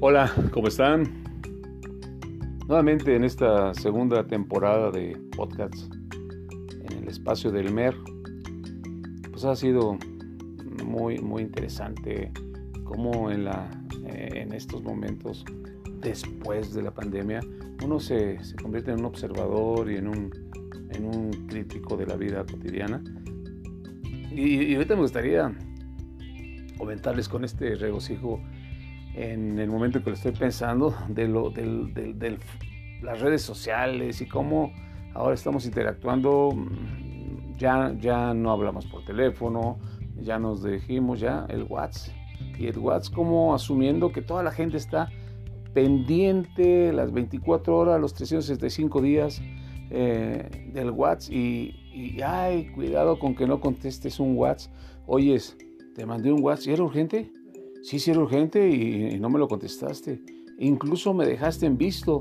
Hola, ¿cómo están? Nuevamente en esta segunda temporada de podcasts en el espacio del MER, pues ha sido muy, muy interesante cómo en, la, eh, en estos momentos después de la pandemia uno se, se convierte en un observador y en un, en un crítico de la vida cotidiana. Y, y ahorita me gustaría comentarles con este regocijo en el momento en que lo estoy pensando, de, lo, las redes sociales y cómo ahora estamos interactuando, mm, ya, ya no hablamos por teléfono, ya nos dijimos ya el WhatsApp. Y el WhatsApp como asumiendo que toda la gente está pendiente las 24 horas, los 365 días eh, del WhatsApp y, y, ay, cuidado con que no contestes un WhatsApp. Oyes, te mandé un WhatsApp, ¿era urgente? Sí, sí era urgente y, no me lo contestaste. Incluso me dejaste en visto.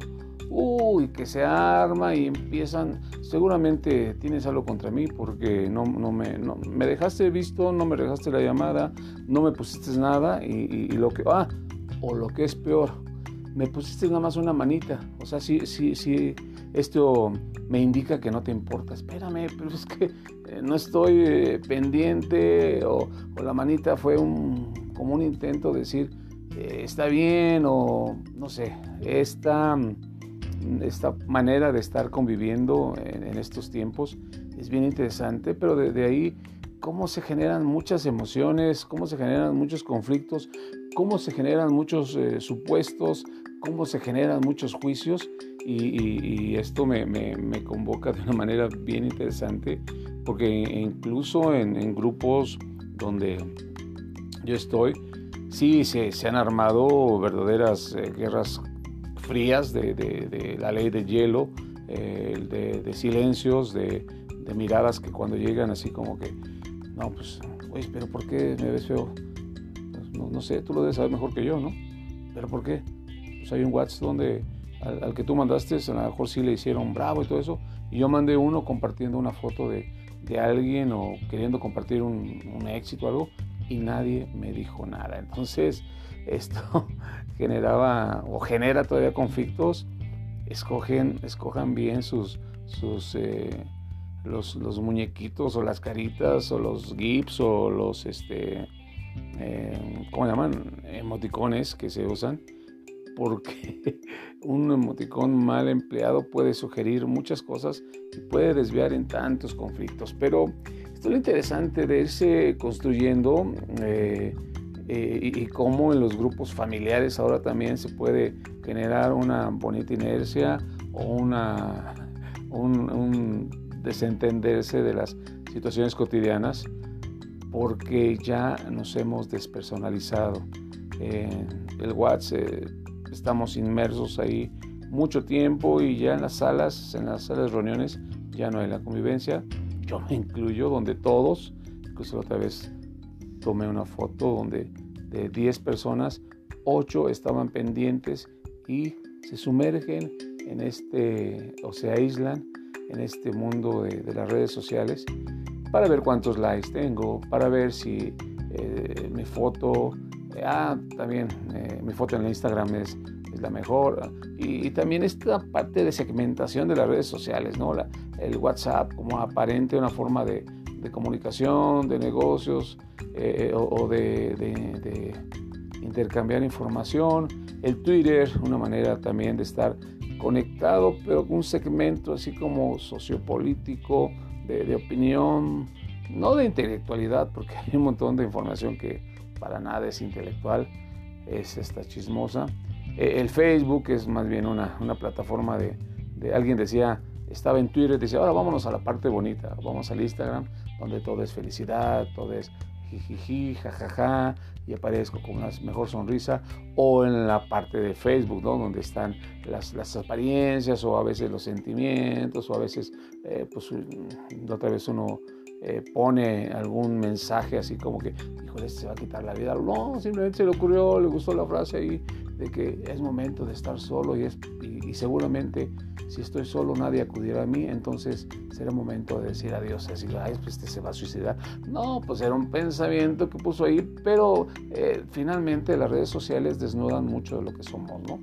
Uy, que se arma y empiezan. Seguramente tienes algo contra mí porque no, no, me, no me dejaste visto, no me dejaste la llamada, no me pusiste nada y, lo que. Ah, o lo que es peor, me pusiste nada más una manita. O sea, sí, sí, sí, esto me indica que no te importa. Espérame, pero es que eh, no estoy eh, pendiente o, o la manita fue un como un intento de decir, eh, está bien o no sé, esta, esta manera de estar conviviendo en, estos tiempos es bien interesante, pero de, ahí cómo se generan muchas emociones, cómo se generan muchos conflictos, cómo se generan muchos eh, supuestos, cómo se generan muchos juicios y, esto me, me, convoca de una manera bien interesante porque incluso en, en grupos donde yo estoy, sí se, han armado verdaderas eh, guerras frías de, la ley de hielo, eh, de, silencios, de, miradas que cuando llegan así como que, no, pues, oye, pero ¿por qué me ves feo? Pues, no, sé, tú lo debes saber mejor que yo, ¿no? ¿Pero por qué? Pues hay un WhatsApp donde al, que tú mandaste, a lo mejor sí le hicieron bravo y todo eso, y yo mandé uno compartiendo una foto de, alguien o queriendo compartir un, un éxito o algo, y nadie me dijo nada. Entonces, esto generaba o genera todavía conflictos. Escogen, escojan bien sus, sus eh, los, muñequitos o las caritas o los gifs o los, este, eh, ¿cómo llaman? Emoticones que se usan. Porque un emoticón mal empleado puede sugerir muchas cosas y puede desviar en tantos conflictos. Pero lo interesante de irse construyendo eh, eh, y, cómo en los grupos familiares ahora también se puede generar una bonita inercia o una, un, desentenderse de las situaciones cotidianas porque ya nos hemos despersonalizado. En el WhatsApp eh, estamos inmersos ahí mucho tiempo y ya en las salas, en las salas de reuniones ya no hay la convivencia, yo me incluyo, donde todos, incluso otra vez tomé una foto donde de 10 personas, 8 estaban pendientes y se sumergen en este, o se aíslan en este mundo de, las redes sociales para ver cuántos likes tengo, para ver si eh, mi foto, eh, ah, también eh, mi foto en Instagram es la mejor. Y, también esta parte de segmentación de las redes sociales, ¿no? El WhatsApp como aparente una forma de, comunicación, de negocios eh, o, de, intercambiar información. El Twitter, una manera también de estar conectado, pero con un segmento así como sociopolítico, de, de opinión, no de intelectualidad, porque hay un montón de información que para nada es intelectual, es esta chismosa. Eh, el Facebook es más bien una, plataforma de, alguien decía, estaba en Twitter, decía, ahora vámonos a la parte bonita, vamos al Instagram, donde todo es felicidad, todo es jijiji, jajaja, y aparezco con una mejor sonrisa, o en la parte de Facebook, ¿no? donde están las, las apariencias, o a veces los sentimientos, o a veces, eh, pues, otra vez uno eh, pone algún mensaje así como que, híjole, este se va a quitar la vida. No, simplemente se le ocurrió, le gustó la frase ahí de que es momento de estar solo y, es, y, y seguramente si estoy solo nadie acudirá a mí, entonces será momento de decir adiós, decir, ay, pues este se va a suicidar. No, pues era un pensamiento que puso ahí, pero eh, finalmente las redes sociales desnudan mucho de lo que somos, ¿no?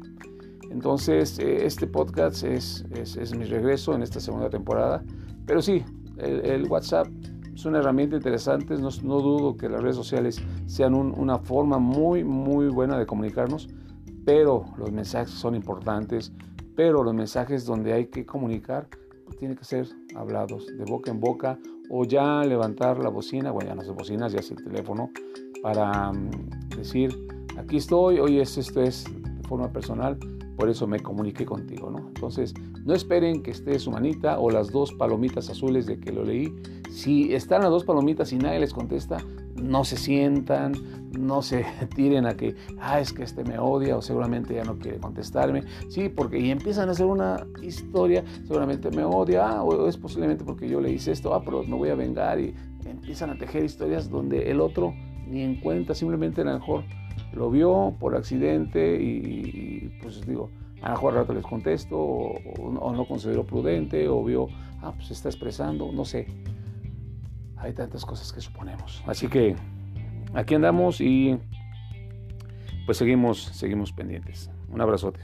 Entonces, eh, este podcast es, es, mi regreso en esta segunda temporada, pero sí, el, WhatsApp es una herramienta interesante, no, dudo que las redes sociales sean una forma muy, muy buena de comunicarnos, pero los mensajes son importantes, pero los mensajes donde hay que comunicar pues, tienen que ser hablados de boca en boca o ya levantar la bocina, bueno, ya no es bocinas, ya es el teléfono, para mm, decir, aquí estoy, oye, esto es de forma personal, por eso me comuniqué contigo, ¿no? Entonces, no esperen que esté su manita o las dos palomitas azules de que lo leí. Si están las dos palomitas y nadie les contesta, no se sientan, no se tiren a que, ah, es que este me odia o seguramente ya no quiere contestarme. Sí, porque y empiezan a hacer una historia, seguramente me odia, ah, o es posiblemente porque yo le hice esto, ah, pero me voy a vengar y empiezan a tejer historias donde el otro en cuenta, simplemente a lo mejor lo vio por accidente y, pues digo, a lo mejor rato les contesto o, no considero prudente o vio, ah, pues está expresando, no sé. Hay tantas cosas que suponemos. Así que aquí andamos y pues seguimos, seguimos pendientes. Un abrazote.